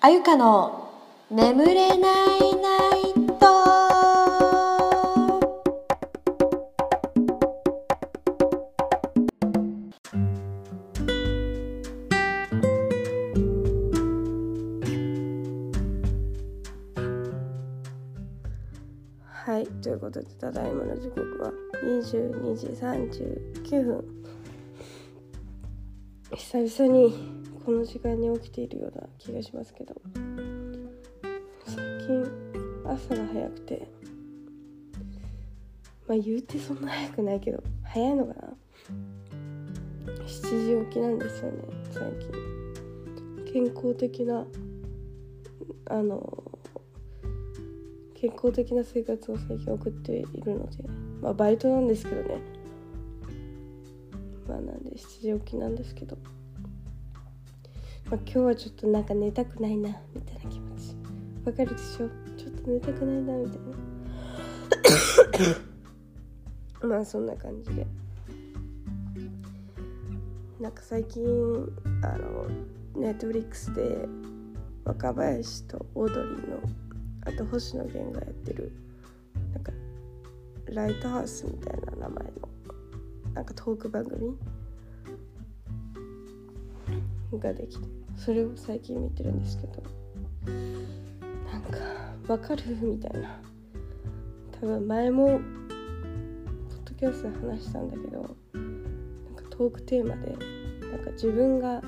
あゆかの眠れないナイト。はいということでただいまの時刻は22時39分。久々にこの時間に起きているような気がしますけど。最近朝が早くてまあ言うてそんな早くないけど早いのかな？7時起きなんですよね最近。健康的なあの健康的な生活を最近送っているのでまあバイトなんですけどね。まあなんで7時起きなんですけど、まあ、今日はちょっとなんか寝たくないなみたいな気持ち。わかるでしょ？ちょっと寝たくないなみたいな。まあそんな感じで。なんか最近あのネットフリックスで若林とオードリーのあと星野源がやってるなんかライトハウスみたいな名前のなんかトーク番組？ができてそれを最近見てるんですけどなんかわかる？みたいな。多分前もポッドキャストで話したんだけどなんかトークテーマでなんか自分が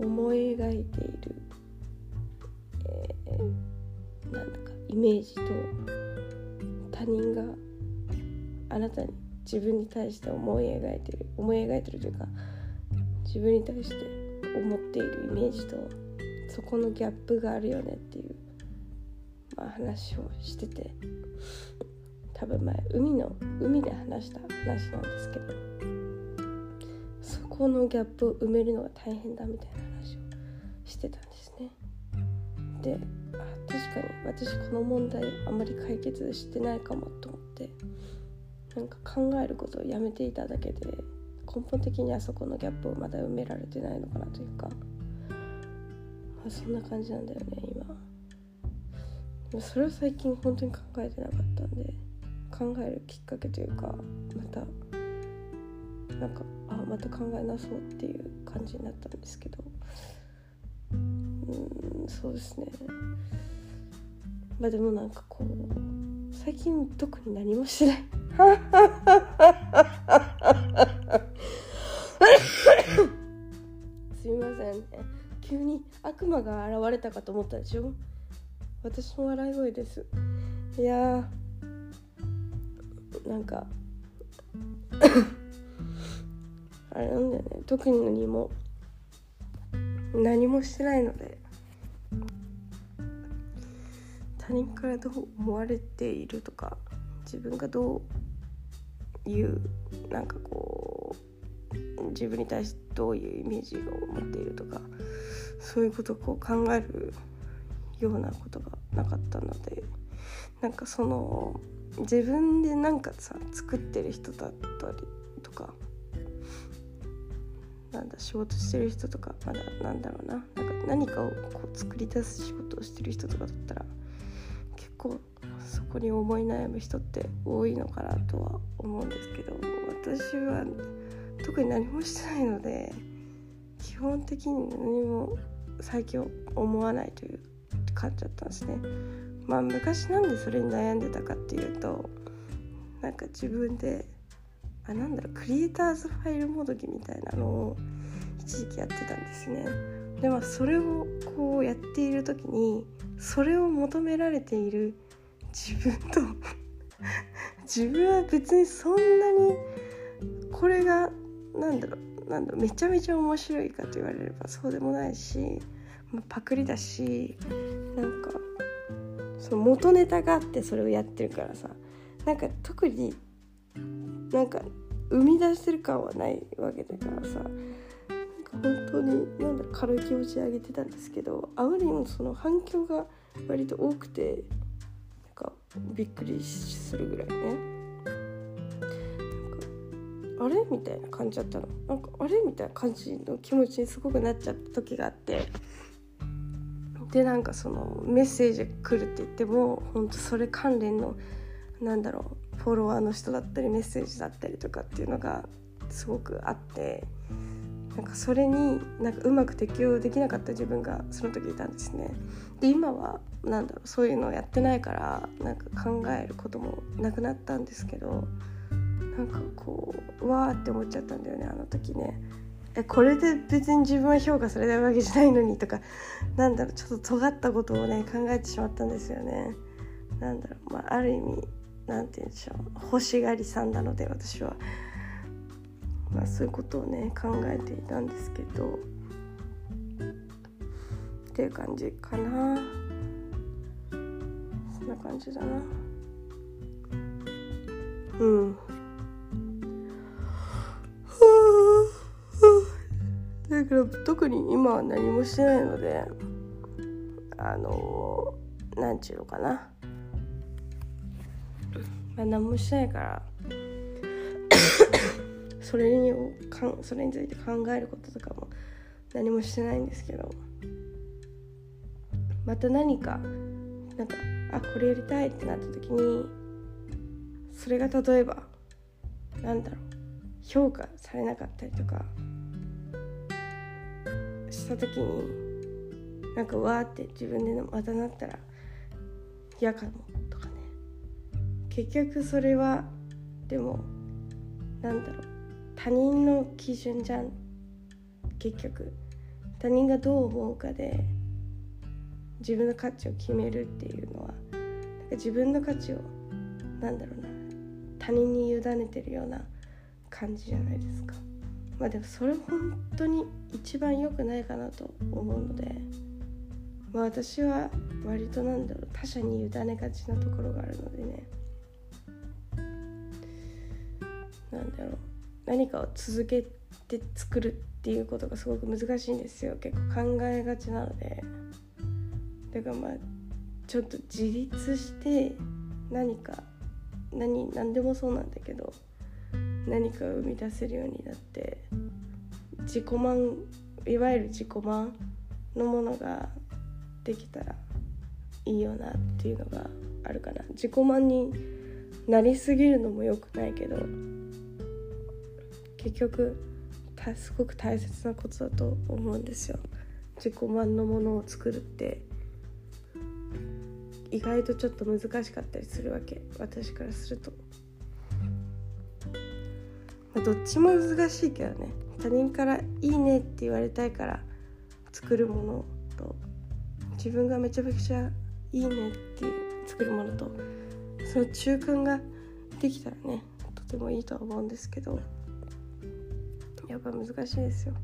思い描いている、えーなんだかイメージと他人があなたに自分に対して思い描いてる思い描いてるというか自分に対してっているイメージとそこのギャップがあるよねっていう、まあ、話をしてて多分前海の海で話した話なんですけどそこのギャップを埋めるのが大変だみたいな話をしてたんですね。であ確かに私この問題あんまり解決してないかもと思ってなんか考えることをやめていただけで根本的にあそこのギャップをまだ埋められてないのかなというか、まあ、そんな感じなんだよね今。でもそれを最近本当に考えてなかったんで考えるきっかけというかまたなんかあまた考えなそうっていう感じになったんですけど。うんそうですね。まあでもなんかこう最近特に何もしてない。急に悪魔が現れたかと思ったでしょ？私の笑い声です。いやーなんか あれなんだよね。特に何も何もしてないので他人からどう思われているとか自分がどういうなんかこう自分に対してどういうイメージを持っているとかそういうことをこう考えるようなことがなかったのでなんかその自分でなんかさ作ってる人だったりとかなんだ仕事してる人とかまだなんだろうななんか何かをこう作り出す仕事をしてる人とかだったら結構そこに思い悩む人って多いのかなとは思うんですけど私は特に何もしてないので基本的に何も最近思わないという感じだったんですね。まあ昔なんでそれに悩んでたかっていうとなんか自分であなんだろうクリエイターズファイルもどきみたいなのを一時期やってたんですね。でまあそれをこうやっている時にそれを求められている自分と 自分は別にそんなにこれがなんだろうなんだろうめちゃめちゃ面白いかと言われればそうでもないし、まあ、パクリだしなんかその元ネタがあってそれをやってるからさなんか特になんか生み出してる感はないわけだからさ本当になんだ軽い気持ちで上げてたんですけどあまりにもその反響が割と多くてなんかびっくりするぐらいね。あれ？みたいな感じだったの。なんかあれ？みたいな感じの気持ちにすごくなっちゃった時があって。でなんかそのメッセージ来るって言っても本当それ関連のなんだろうフォロワーの人だったりメッセージだったりとかっていうのがすごくあって。なんかそれになんかうまく適応できなかった自分がその時いたんですね。で今はなんだろうそういうのをやってないからなんか考えることもなくなったんですけど。なんかこうわーって思っちゃったんだよねあの時ね。えこれで別に自分は評価されないわけじゃないのにとかなんだろうちょっと尖ったことをね考えてしまったんですよね。なんだろうまあある意味なんて言うんでしょう欲しがりさんなので私は。まあ、そういうことをね考えていたんですけどっていう感じかなそんな感じだなうんだから特に今は何もしてないのであの何ちゅうのかな、まあ、何もしてないから それにかんそれについて考えることとかも何もしてないんですけど。また何かなんかあこれやりたいってなった時にそれが例えばなんだろう評価されなかったりとかした時になんかわーって自分でまたなったら嫌かもとかね。結局それはでもなんだろう他人の基準じゃん。結局。他人がどう思うかで自分の価値を決めるっていうのはなんか自分の価値をなんだろうな他人に委ねてるような感じじゃないですか。まあでもそれ本当に一番良くないかなと思うのでまあ私は割となんだろう他者に委ねがちなところがあるのでね。なんだろう何かを続けて作るっていうことがすごく難しいんですよ。結構考えがちなので。だからまあちょっと自立して何か何何でもそうなんだけど何かを生み出せるようになって自己満いわゆる自己満のものができたらいいよなっていうのがあるかな。自己満になりすぎるのも良くないけど結局すごく大切なことだと思うんですよ。自己満のものを作るって。意外とちょっと難しかったりするわけ。私からすると、まあ、どっちも難しいけどね。他人から「いいね」って言われたいから作るものと自分がめちゃめちゃ「いいね」って作るものとその中間ができたらねとてもいいとは思うんですけどやっぱ難しいですよ。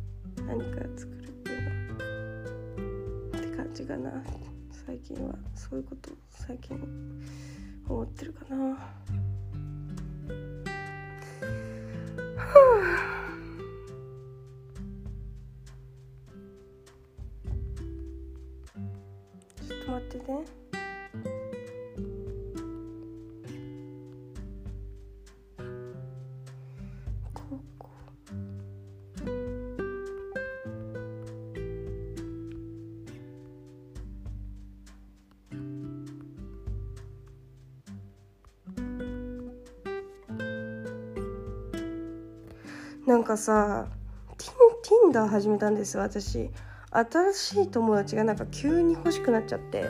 何か作るっていうのは。って感じかな。最近はそういうこと最近思ってるかな。でなんかさティ,ンティンダー始めたんです私。新しい友達がなんか急に欲しくなっちゃって。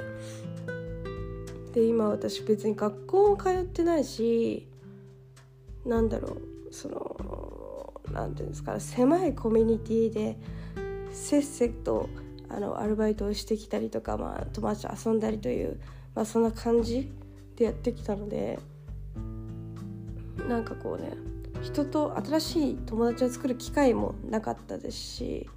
で今私別に学校も通ってないしなんだろうそのなんていうんですか狭いコミュニティでせっせとあのアルバイトをしてきたりとか、まあ、友達と遊んだりという、まあ、そんな感じでやってきたのでなんかこうね人と新しい友達を作る機会もなかったですし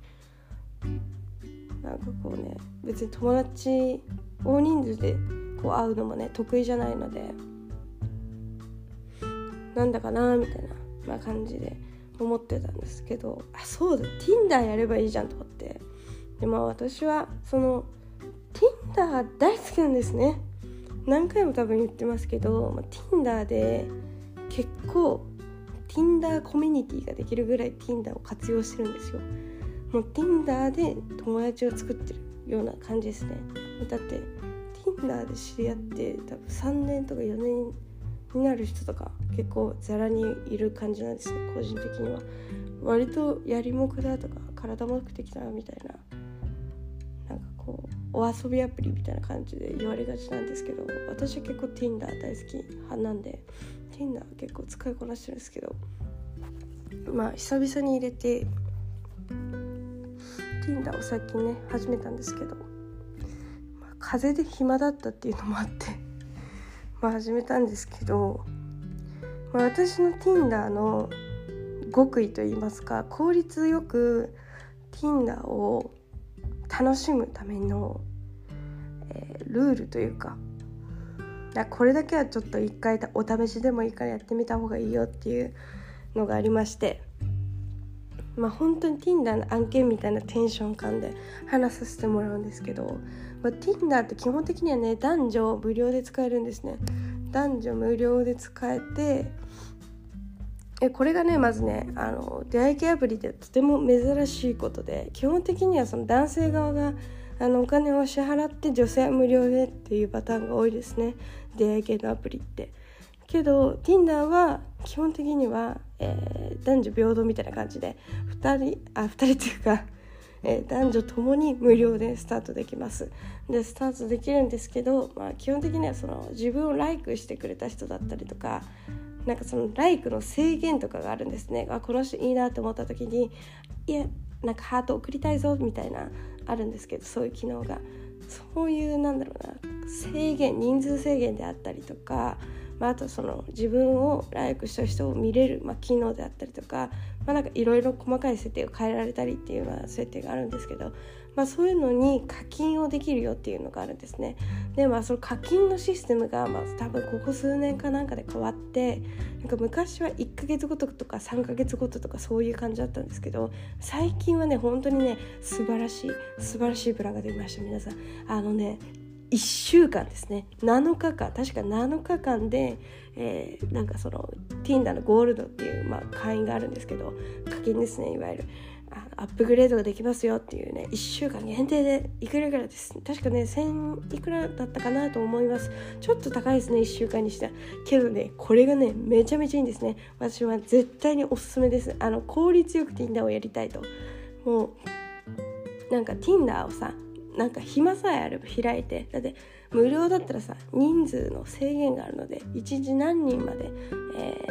なんかこうね別に友達大人数でこう会うのもね得意じゃないのでなんだかなみたいな、まあ、感じで思ってたんですけどあそうだ Tinder やればいいじゃんと思って。でまあ私はその Tinder 大好きなんですね。何回も多分言ってますけど、まあ、Tinder で結構 Tinder コミュニティができるぐらい Tinder を活用してるんですよ。もう Tinder で友達を作ってるような感じですね。だって Tinder で知り合って多分3年とか4年になる人とか結構ざらにいる感じなんですね。個人的には。割とやりもくだとか体目的だみたいな。なんかこうお遊びアプリみたいな感じで言われがちなんですけど私は結構 Tinder 大好き派なんで Tinder 結構使いこなしてるんですけどまあ久々に入れて Tinder を最近ね始めたんですけど、まあ、風邪で暇だったっていうのもあって まあ始めたんですけど、まあ、私の Tinder の極意といいますか効率よく Tinder を楽しむための、えー、ルールというかこれだけはちょっと一回お試しでもいいからやってみた方がいいよっていうのがありましてまあ本当に Tinder の案件みたいなテンション感で話させてもらうんですけど、まあ、Tinder って基本的にはね男女無料で使えるんですね。男女無料で使えてえこれがねまずねあの出会い系アプリでとても珍しいことで基本的にはその男性側があのお金を支払って女性は無料でっていうパターンが多いですね。出会い系のアプリって。けど Tinder は基本的には、えー、男女平等みたいな感じで2人あ2人っていうか、えー、男女ともに無料でスタートできます。でスタートできるんですけど、まあ、基本的にはその自分をライクしてくれた人だったりとかなんかそのライクの制限とかがあるんですね。あこの人いいなと思った時にいやなんかハート送りたいぞみたいなあるんですけどそういう機能が。そういうなんだろうな制限人数制限であったりとか、まあ、あとその自分をライクした人を見れる、まあ、機能であったりとか、まあ、なんかいろいろ細かい設定を変えられたりっていうような設定があるんですけどまあ、そういうのに課金をできるよっていうのがあるんですね。でまあその課金のシステムが、まあ、多分ここ数年かなんかで変わってなんか昔は1ヶ月ごととか3ヶ月ごととかそういう感じだったんですけど最近はね本当にね素晴らしい素晴らしいプランが出ました皆さん。あのね1週間ですね。7日間。確か7日間で、えー、なんかその Tinder のゴールドっていう、まあ、会員があるんですけど課金ですねいわゆる。アップグレードができますよっていうね1週間限定でいくらぐらいです。確かね1000いくらだったかなと思います。ちょっと高いですね1週間にしてけどねこれがねめちゃめちゃいいんですね。私は絶対におすすめです。あの効率よく Tinder をやりたいと。もうなんか Tinder をさなんか暇さえあれば開いて。だって無料だったらさ人数の制限があるので1日何人まで、え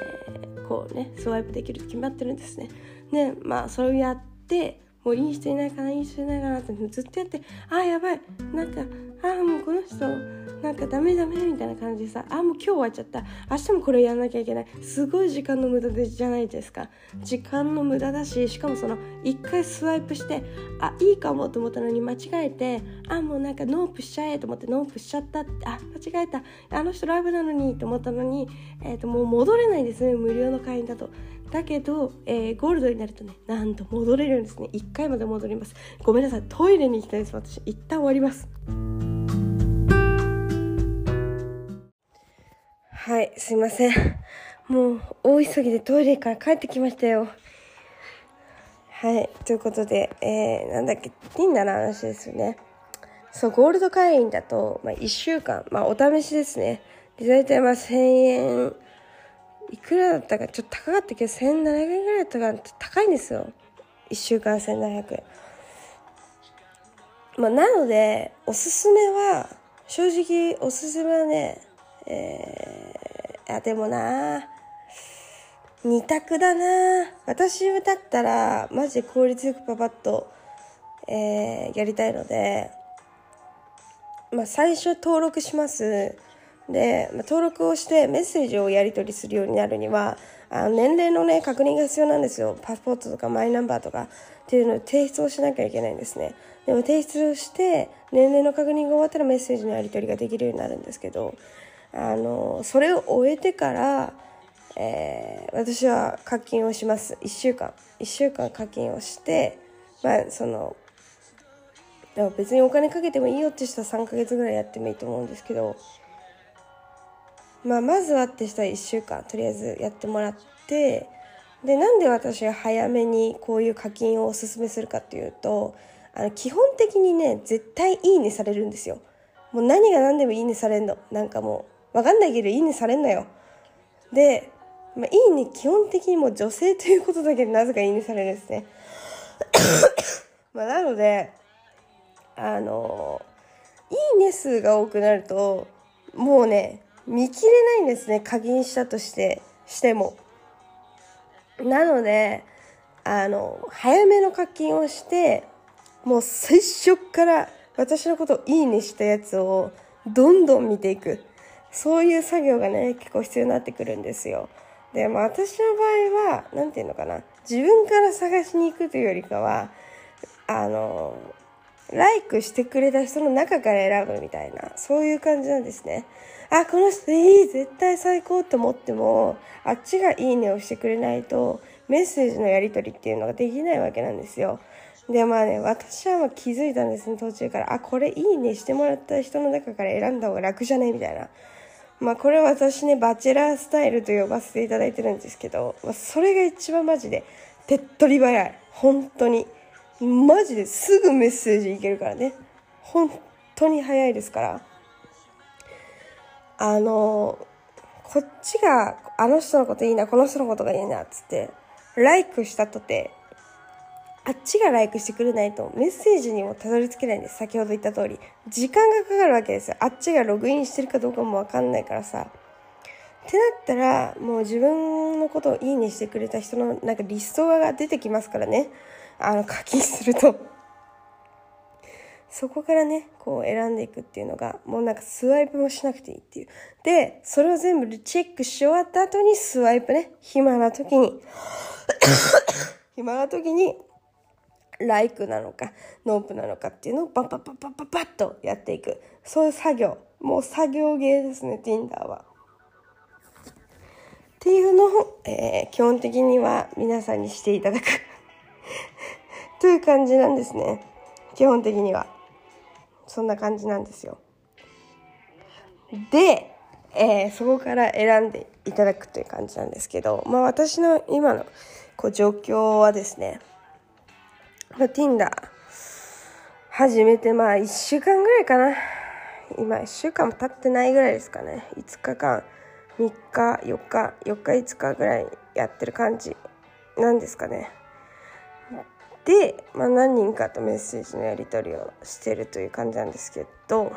ー、こうねスワイプできると決まってるんですね。でまあそれをやってもういい人いないかないい人いないかなってずっとやってああやばい。なんかああもうこの人なんかダメダメみたいな感じでさ。あもう今日終わっちゃった。明日もこれやんなきゃいけない。すごい時間の無駄でじゃないですか。時間の無駄だししかもその一回スワイプしてあいいかもと思ったのに間違えてあもうなんか Nope しちゃえと思って Nope しちゃったって。あ間違えた。あの人タイプなのにと思ったのに、えー、ともう戻れないですね。無料の会員だと。だけど、えー、ゴールドになるとねなんと戻れるんですね。1回まで戻ります。ごめんなさい。トイレに行きたいです。私一旦終わります。はいすいません。もう大急ぎでトイレから帰ってきましたよ。はいということで、えー、なんだっけ Tinder の話ですよね。そうゴールド会員だと、まあ、1週間、まあ、お試しですね。で大体まあ1000円いくらだったかちょっと高かったけど1700円ぐらいだったか高いんですよ。1週間1700円。まあなのでおすすめは正直おすすめはねえー、あでもな二択だな。私だったらマジで効率よくパパッと、えー、やりたいのでまあ最初登録します。で、まあ、登録をしてメッセージをやり取りするようになるにはあの年齢のね確認が必要なんですよ。パスポートとかマイナンバーとかっていうのを提出をしなきゃいけないんですね。でも提出をして年齢の確認が終わったらメッセージのやり取りができるようになるんですけどあのそれを終えてから、えー、私は課金をします。1週間。1週間課金をしてまあそのでも別にお金かけてもいいよって人は3ヶ月ぐらいやってもいいと思うんですけどまあ、まずはってしたら1週間とりあえずやってもらってでなんで私が早めにこういう課金をおすすめするかっていうとあの基本的にね絶対いいねされるんですよ。もう何が何でもいいねされんの。なんかもう分かんないけどいいねされんのよ。で、まあ、いいね基本的にもう女性ということだけでなぜかいいねされるんですね。まあなのであのいいね数が多くなるともうね見切れないんですね。課金したとしてしても。なのであの早めの課金をしてもう最初から私のことをいいねしたやつをどんどん見ていく。そういう作業がね結構必要になってくるんですよ。でも私の場合は何て言うのかな。自分から探しに行くというよりかはあのライクしてくれた人の中から選ぶみたいなそういう感じなんですね。あこの人いい絶対最高って思ってもあっちがいいねをしてくれないとメッセージのやり取りっていうのができないわけなんですよ。でまあね私はま気づいたんですね途中から。あこれいいねしてもらった人の中から選んだ方が楽じゃね？みたいな。まあこれ私ねバチェラースタイルと呼ばせていただいてるんですけど、まあ、それが一番マジで手っ取り早い。本当に。マジですぐメッセージいけるからね。本当に早いですから。あのこっちがあの人のこといいなこの人のことがいいなっつってライクしたとてあっちがライクしてくれないとメッセージにもたどり着けないんです。先ほど言った通り。時間がかかるわけですよ。あっちがログインしてるかどうかもわかんないからさ。ってなったらもう自分のことをいいねしてくれた人のなんかリストが出てきますからね。あの課金すると。そこからねこう選んでいくっていうのがもうなんかスワイプもしなくていいっていう。でそれを全部チェックし終わった後にスワイプね。暇な時に。暇な時にライクなのかノープなのかっていうのをバッバッバッバッバッバッとやっていく。そういう作業。もう作業芸ですね Tinder は。っていうのを、えー、基本的には皆さんにしていただく。という感じなんですね。基本的には。そんな感じなんですよ。で、えー、そこから選んでいただくという感じなんですけどまあ私の今のこう状況はですね、まあ、Tinder 始めてまあ1週間ぐらいかな。今1週間も経ってないぐらいですかね。5日間3日4日4日5日ぐらいやってる感じなんですかね。で、まあ、何人かとメッセージのやり取りをしてるという感じなんですけど。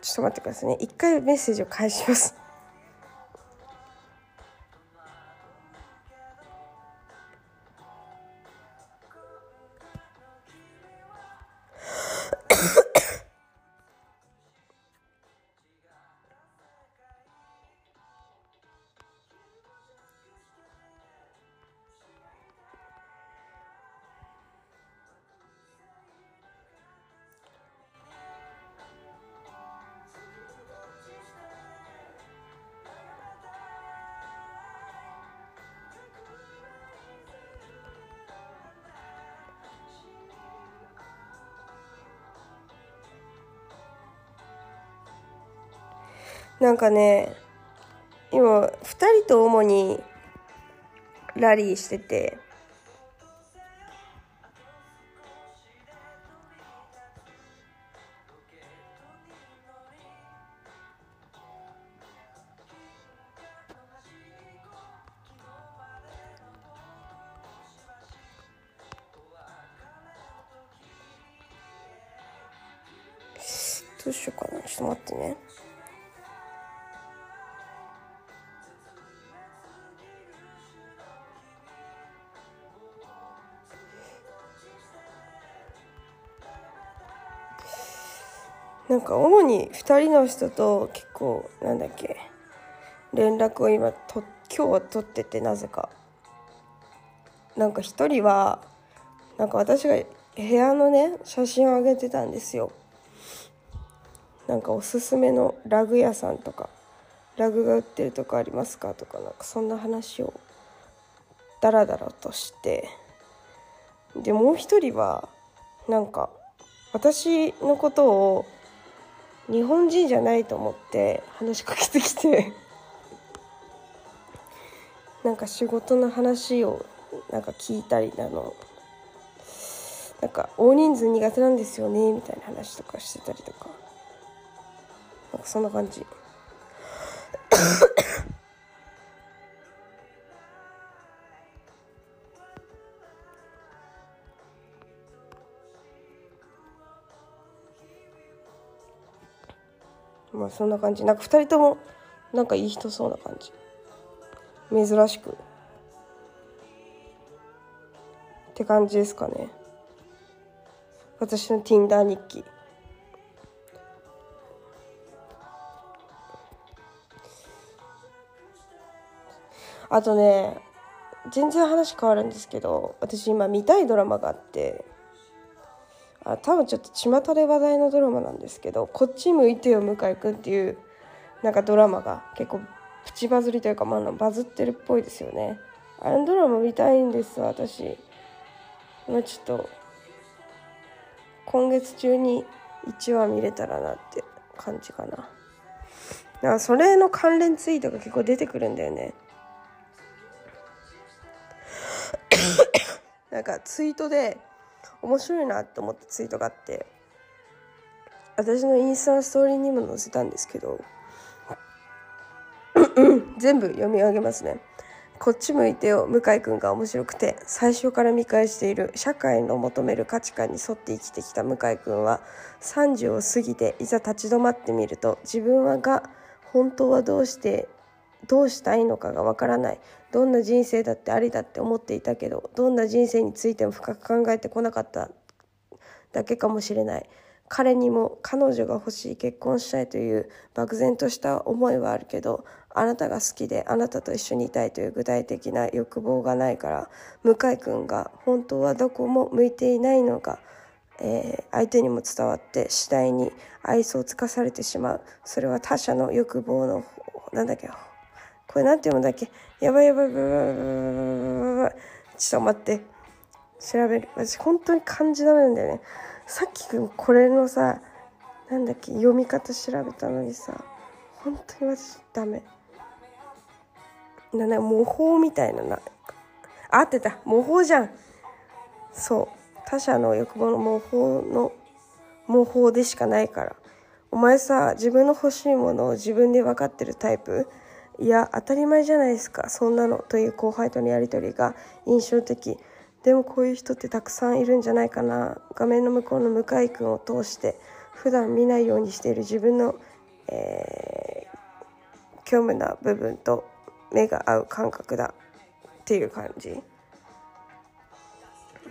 ちょっと待ってくださいね。一回メッセージを返します。なんかね今2人と主にラリーしててどうしようかなちょっと待ってね。なんか主に2人の人と結構なんだっけ連絡を今と今日は取っててなぜか。なんか1人はなんか私が部屋のね写真を上げてたんですよ。なんかおすすめのラグ屋さんとかラグが売ってるとこありますかとかなんかそんな話をダラダラとして。でもう一人はなんか私のことを日本人じゃないと思って話しかけてきて なんか仕事の話をなんか聞いたりなのなんか大人数苦手なんですよねみたいな話とかしてたりとか。なんかそんな感じ。そんな感じ。なんか2人ともなんかいい人そうな感じ。珍しく。って感じですかね。私の Tinder 日記。あとね全然話変わるんですけど私今見たいドラマがあって。あ多分ちょっと巷で話題のドラマなんですけど「こっち向いてよ向井くん」っていうなんかドラマが結構プチバズりというか、まあ、バズってるっぽいですよね。あのドラマ見たいんです私。まあちょっと今月中に1話見れたらなって感じかな。だからそれの関連ツイートが結構出てくるんだよね。なんかツイートで面白いなって思ったツイートがあって私のインスタのストーリーにも載せたんですけど 全部読み上げますね。こっち向いてよ向井くんが面白くて最初から見返している社会の求める価値観に沿って生きてきた向井くんは30を過ぎていざ立ち止まってみると自分はが本当はどうしてどうしたいのかがわからない。どんな人生だってありだって思っていたけどどんな人生についても深く考えてこなかっただけかもしれない。彼にも彼女が欲しい結婚したいという漠然とした思いはあるけどあなたが好きであなたと一緒にいたいという具体的な欲望がないから向井君が本当はどこも向いていないのが、えー、相手にも伝わって次第に愛想をつかされてしまう。それは他者の欲望のなんだっけこれなんて読むんだっけ？やばいやばいやばいやばいやばいやばいちょっと待って。調べる。私本当に漢字ダメなんだよね。さっきこれのさなんだっけ？読み方調べたのにさ。本当に私ダメ。なな模倣みたいな。な合ってた。模倣じゃん。そう。他者の欲望の模倣の模倣でしかないから。お前さ自分の欲しいものを自分で分かってるタイプ？いや当たり前じゃないですかそんなのという後輩とのやり取りが印象的。でもこういう人ってたくさんいるんじゃないかな。画面の向こうの向井君を通して普段見ないようにしている自分の、えー、虚無な部分と目が合う感覚だっていう感じ。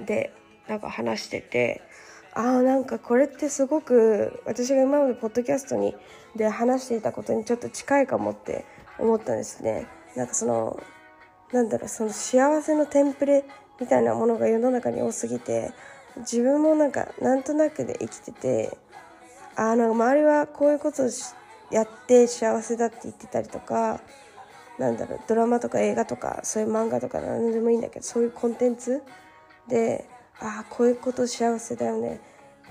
でなんか話しててああなんかこれってすごく私が今までポッドキャストにで話していたことにちょっと近いかもって思ったんですね。なんかそのなんだろうその幸せのテンプレみたいなものが世の中に多すぎて自分もなんかなんとなくで生きててあの周りはこういうことをやって幸せだって言ってたりとかなんだろうドラマとか映画とかそういう漫画とか何でもいいんだけどそういうコンテンツでああこういうこと幸せだよね。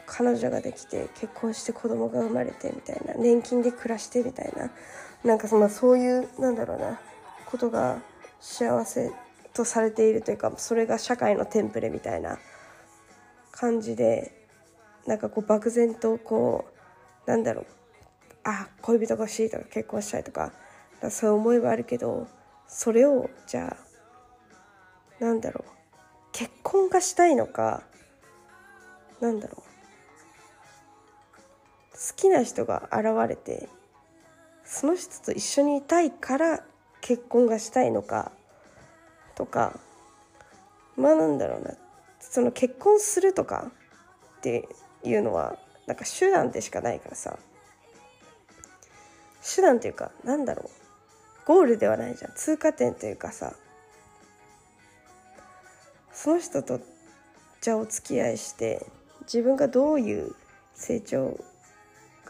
彼女ができて結婚して子供が生まれてみたいな年金で暮らしてみたいななんかそのそういうなんだろうなことが幸せとされているというかそれが社会のテンプレみたいな感じでなんかこう漠然とこうなんだろうあ恋人が欲しいとか結婚したいとかそういう思いはあるけどそれをじゃあなんだろう結婚がしたいのかなんだろう好きな人が現れてその人と一緒にいたいから結婚がしたいのかとかまあなんだろうな。その結婚するとかっていうのはなんか手段でしかないからさ。手段っていうかなんだろう。ゴールではないじゃん。通過点というかさ。その人とじゃあお付き合いして自分がどういう成長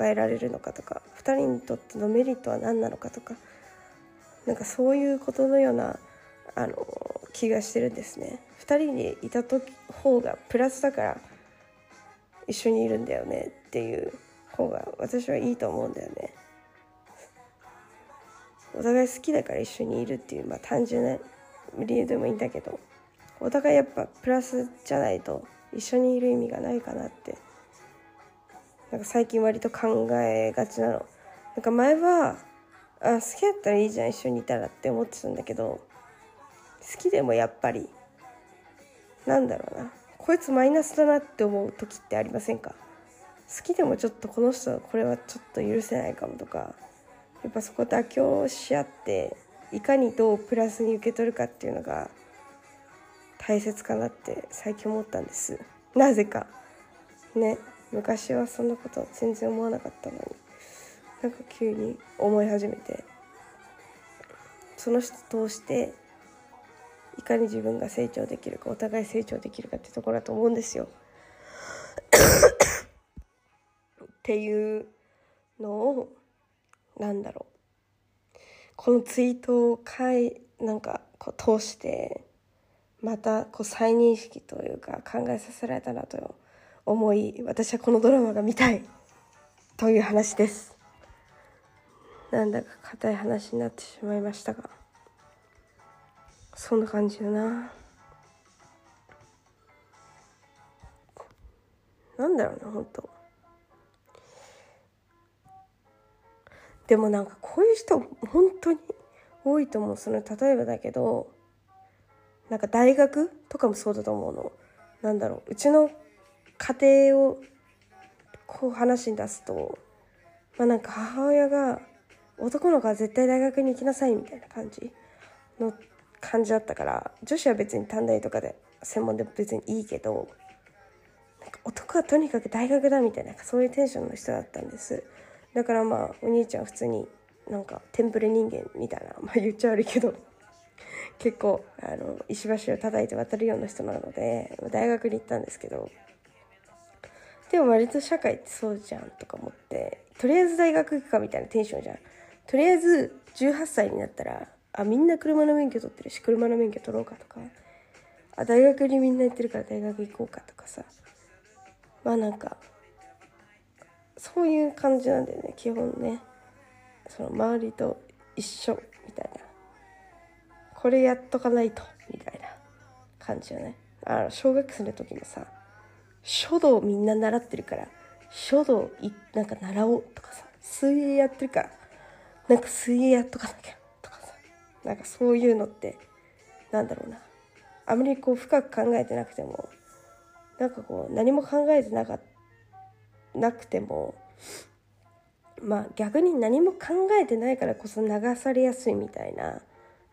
が得られるのかとか2人にとってのメリットは何なのかとかなんかそういうことのようなあの気がしてるんですね。2人にいた時方がプラスだから一緒にいるんだよねっていう方が私はいいと思うんだよね。お互い好きだから一緒にいるっていうまあ単純な理由でもいいんだけどお互いやっぱプラスじゃないと一緒にいる意味がないかなってなんか最近割と考えがちなの。なんか前はあ好きだったらいいじゃん一緒にいたらって思ってたんだけど好きでもやっぱりなんだろうな。こいつマイナスだなって思う時ってありませんか？好きでもちょっとこの人これはちょっと許せないかもとかやっぱそこ妥協し合っていかにどうプラスに受け取るかっていうのが大切かなって最近思ったんです。なぜか。ね。昔はそんなこと全然思わなかったのになんか急に思い始めてその人通していかに自分が成長できるかお互い成長できるかってところだと思うんですよ。っていうのをなんだろうこのツイートをかいなんかこう通してまたこう再認識というか考えさせられたなと思い私はこのドラマが見たい。という話です。なんだか硬い話になってしまいましたが。そんな感じだな。なんだろうな本当。でもなんかこういう人本当に多いと思う。その例えばだけどなんか大学とかもそうだと思うの。なんだろううちの家庭をこう話に出すとまあなんか母親が男の子は絶対大学に行きなさいみたいな感じの感じだったから女子は別に短大とかで専門でも別にいいけどなんか男はとにかく大学だみたいなそういうテンションの人だったんです。だからまあお兄ちゃん普通になんかテンプレ人間みたいなまあ言っちゃ悪いけど結構あの石橋を叩いて渡るような人なので大学に行ったんですけどでも割と社会ってそうじゃんとか思ってとりあえず大学行くかみたいなテンションじゃん。とりあえず18歳になったらあみんな車の免許取ってるし車の免許取ろうかとか。あ大学にみんな行ってるから大学行こうかとかさ。まあなんかそういう感じなんだよね基本ね。その周りと一緒みたいな。これやっとかないとみたいな感じよねあ小学生の時もさ書道みんな習ってるから書道いなんか習おうとかさ水泳やってるからなんか水泳やっとかなきゃとかさなんかそういうのってなんだろうなあまりこう深く考えてなくてもなんかこう何も考えてなかなくてもまあ逆に何も考えてないからこそ流されやすいみたいな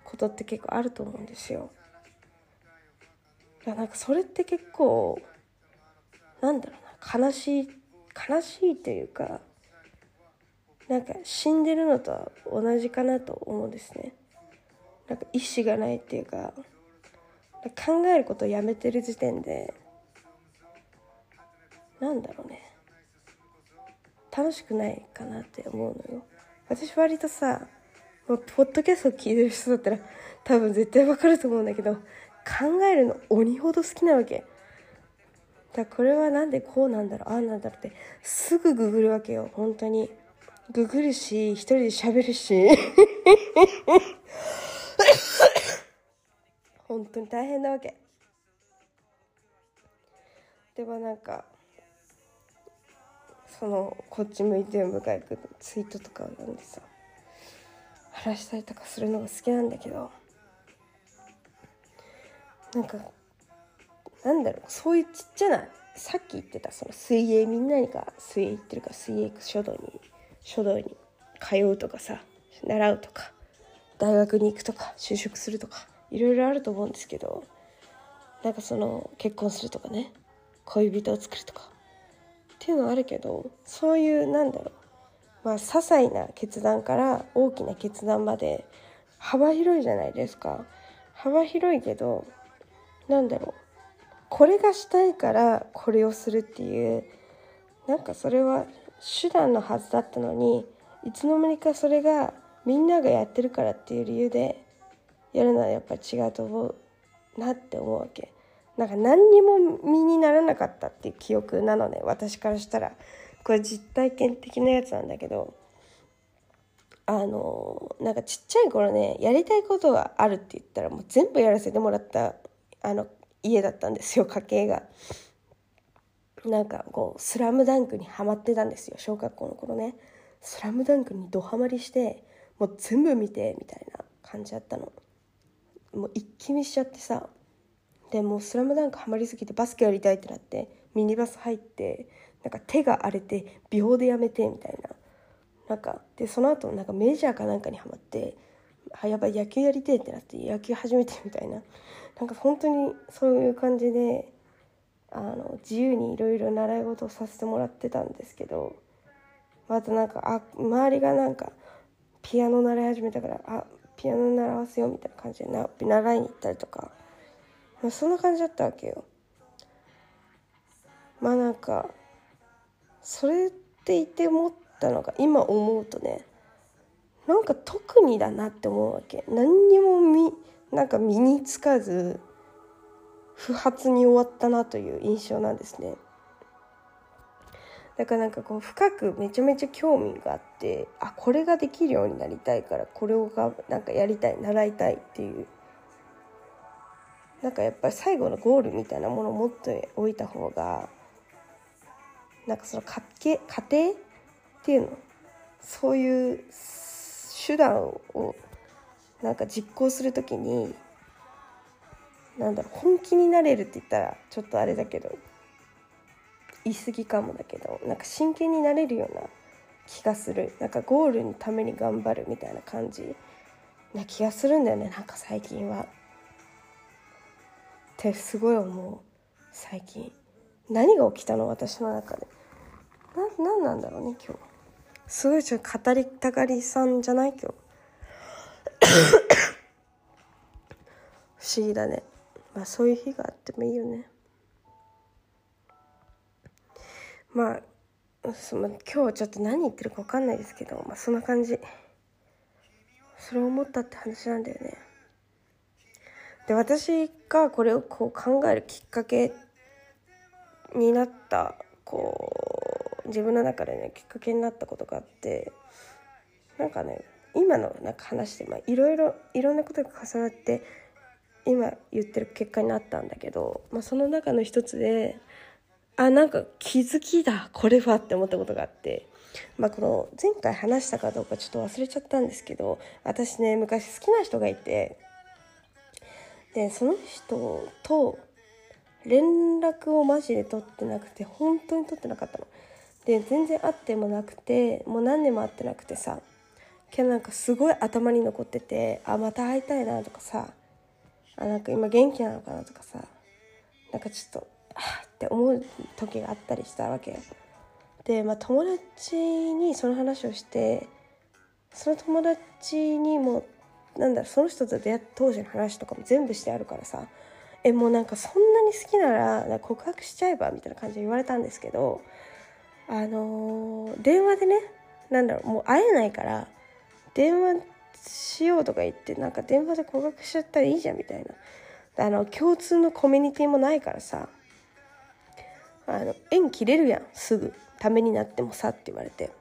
ことって結構あると思うんですよ。なんかそれって結構なんだろうな悲しい悲しいというかなんか死んでるのとは同じかなと思うんですね。なんか意志がないっていうか考えることをやめてる時点でなんだろうね楽しくないかなって思うのよ。私割とさポッドキャストを聞いてる人だったら多分絶対わかると思うんだけど考えるの鬼ほど好きなわけ。だこれはなんでこうなんだろうああなんだろうってすぐググるわけよ。本当に。ググるし一人で喋るし。本当に大変なわけ。でもなんかそのこっち向いて向かいくツイートとかを読んでさ話したりとかするのが好きなんだけど。なんかなんだろうそういうちっちゃなさっき言ってたその水泳みんなが水泳行ってるか水泳書道に書道に通うとかさ習うとか大学に行くとか就職するとかいろいろあると思うんですけどなんかその結婚するとかね恋人を作るとかっていうのはあるけどそういうなんだろうまあ些細な決断から大きな決断まで幅広いじゃないですか。幅広いけどなんだろうこれがしたいからこれをするっていうなんかそれは手段のはずだったのにいつの間にかそれがみんながやってるからっていう理由でやるのはやっぱ違うと思うなって思うわけ。なんか何にも身にならなかったっていう記憶なのね私からしたら。これ実体験的なやつなんだけどあのなんかちっちゃい頃ねやりたいことがあるって言ったらもう全部やらせてもらった。あの家だったんですよ家系が。なんかこう「スラムダンクにハマってたんですよ小学校の頃ね「スラムダンクにドハマりしてもう全部見てみたいな感じだったの。もう一気見しちゃってさ。でもう「スラムダンクハマりすぎてバスケやりたいってなってミニバス入ってなんか手が荒れて秒でやめてみたいな。なんかでその後なんかメジャーかなんかにハマってあやばい野球やりてえってなって野球始めてみたいな。なんか本当にそういう感じであの自由にいろいろ習い事をさせてもらってたんですけどまたなんかあ周りがなんかピアノ習い始めたからあピアノ習わせようみたいな感じでな習いに行ったりとか、まあ、そんな感じだったわけよ。まあなんかそれって言って思ったのが今思うとねなんか特にだなって思うわけ何にもみなんか身につかず不発に終わったなという印象なんですね。だからなんかこう深くめちゃめちゃ興味があってあこれができるようになりたいからこれをがなんかやりたい習いたいっていう。なんかやっぱり最後のゴールみたいなものを持っておいた方がなんかその家家庭っていうのそういう手段をなんか実行する時になんだろう本気になれるって言ったらちょっとあれだけど言い過ぎかもだけどなんか真剣になれるような気がする。なんかゴールのために頑張るみたいな感じな気がするんだよねなんか最近は。ってすごい思う。最近。何が起きたの？私の中で。な何なんだろうね今日。すごいちょっと語りたがりさんじゃない？今日。不思議だね。まあそういう日があってもいいよね。まあその今日ちょっと何言ってるか分かんないですけどまあそんな感じ。それを思ったって話なんだよね。で私がこれをこう考えるきっかけになったこう自分の中でねきっかけになったことがあってなんかね今のなんか話で、まあ、いろいろいろんなことが重なって今言ってる結果になったんだけど、まあ、その中の一つであなんか気づきだこれはって思ったことがあって、まあ、この前回話したかどうかちょっと忘れちゃったんですけど私ね昔好きな人がいてでその人と連絡をマジで取ってなくて本当に取ってなかったの。で全然会ってもなくてもう何年も会ってなくてさけどなんかすごい頭に残っててあまた会いたいなとかさあなんか今元気なのかなとかさなんかちょっとあって思う時があったりしたわけ。でまあ友達にその話をしてその友達にもなんだろその人と出会った当時の話とかも全部してあるからさえもうなんかそんなに好きなら告白しちゃえばみたいな感じで言われたんですけどあのー、電話でねなんだろうもう会えないから電話しようとか言ってなんか電話で告白しちゃったらいいじゃんみたいな。あの共通のコミュニティもないからさ。あの縁切れるやんすぐ。ためになってもさって言われて。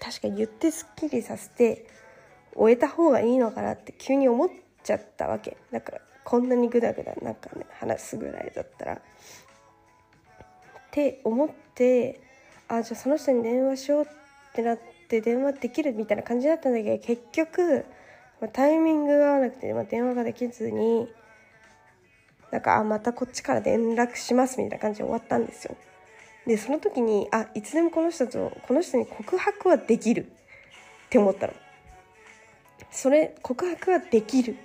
確かに言ってすっきりさせて終えた方がいいのかなって急に思っちゃったわけ。だからこんなにグダグダなんかね話すぐらいだったら。って思ってあじゃあその人に電話しようってなって電話できるみたいな感じだったんだけど結局、まあ、タイミングが合わなくて、まあ、電話ができずになんかあまたこっちから連絡しますみたいな感じで終わったんですよ。でその時にあいつでもこの人とこの人に告白はできるって思ったの。それ告白はできる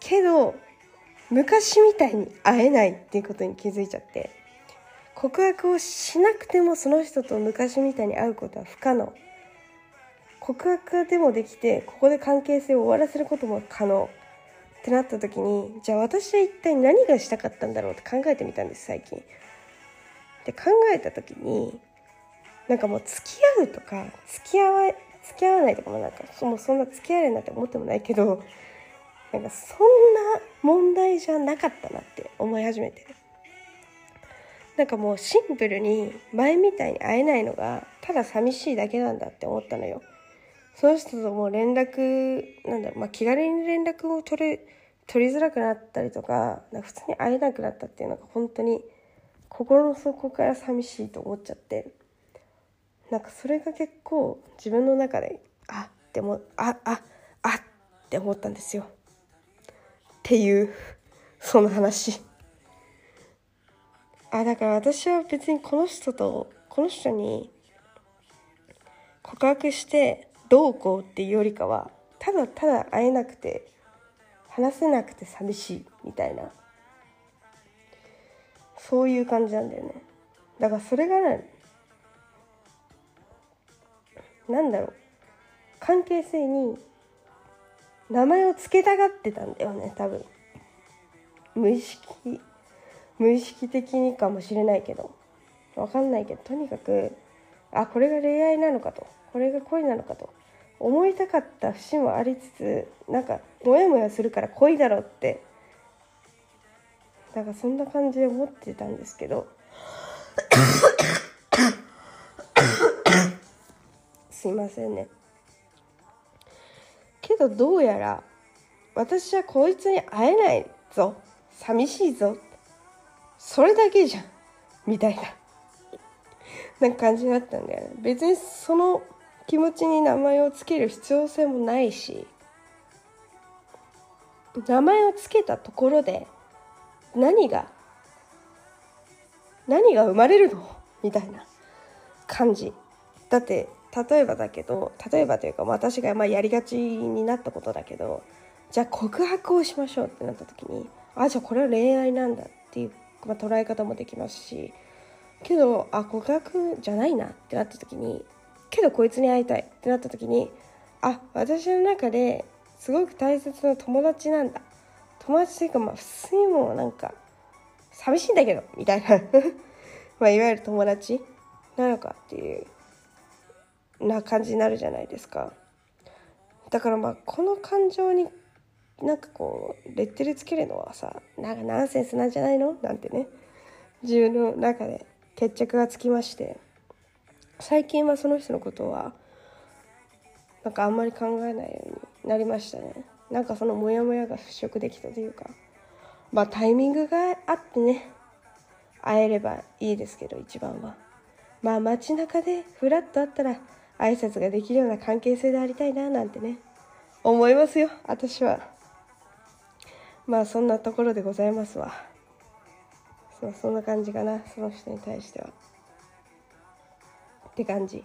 けど昔みたいに会えないっていうことに気づいちゃって告白をしなくてもその人と昔みたいに会うことは不可能告白でもできてここで関係性を終わらせることも可能ってなった時にじゃあ私は一体何がしたかったんだろうって考えてみたんです最近。で考えた時になんかもう付き合うとか付き合わ付き合わないとかもなんかもうそんな付き合えるなんて思ってもないけどなんかそんな問題じゃなかったなって思い始めてなんかもうシンプルに前みたいに会えないのがただ寂しいだけなんだって思ったのよその人とも連絡なんだろう、まあ、気軽に連絡を取る取りづらくなったりとかか普通に会えなくなったっていうのが本当に心の底から寂しいと思っちゃってなんかそれが結構自分の中であってもあああって思ったんですよ。っていうその話。あだから私は別にこの人とこの人に告白してどうこうっていうよりかはただただ会えなくて話せなくて寂しいみたいな。そういう感じなんだよね。だからそれがねなんだろう。関係性に名前を付けたがってたんだよね多分。無意識無意識的にかもしれないけど。わかんないけど。とにかくあこれが恋愛なのかと。これが恋なのかと。思いたかった節もありつつなんかモヤモヤするから恋だろってだからそんな感じで思ってたんですけど すいませんね。けどどうやら私はこいつに会えないぞ寂しいぞそれだけじゃんみたいななんか感じだったんだよね。別にその気持ちに名前を付ける必要性もないし名前を付けたところで何が何が生まれるの？みたいな感じ。だって例えばだけど例えばというか私がまあやりがちになったことだけどじゃあ告白をしましょうってなった時にあじゃあこれは恋愛なんだっていう、まあ、捉え方もできますしけどあ告白じゃないなってなった時にけどこいつに会いたいってなった時にあ私の中ですごく大切な友達なんだ。友達というかまあ普通にもうなんか寂しいんだけどみたいな。まあいわゆる友達なのかっていうな感じになるじゃないですか。だからまあこの感情になんかこうレッテルつけるのはさなんかナンセンスなんじゃないの？なんてね。自分の中で決着がつきまして。最近はその人のことはなんかあんまり考えないようになりましたね。なんかそのモヤモヤが払拭できたというかまあタイミングがあってね会えればいいですけど一番は。まあ街中でフラッと会ったら挨拶ができるような関係性でありたいななんてね思いますよ私は。まあそんなところでございますわ。そそんな感じかなその人に対しては。って感じ。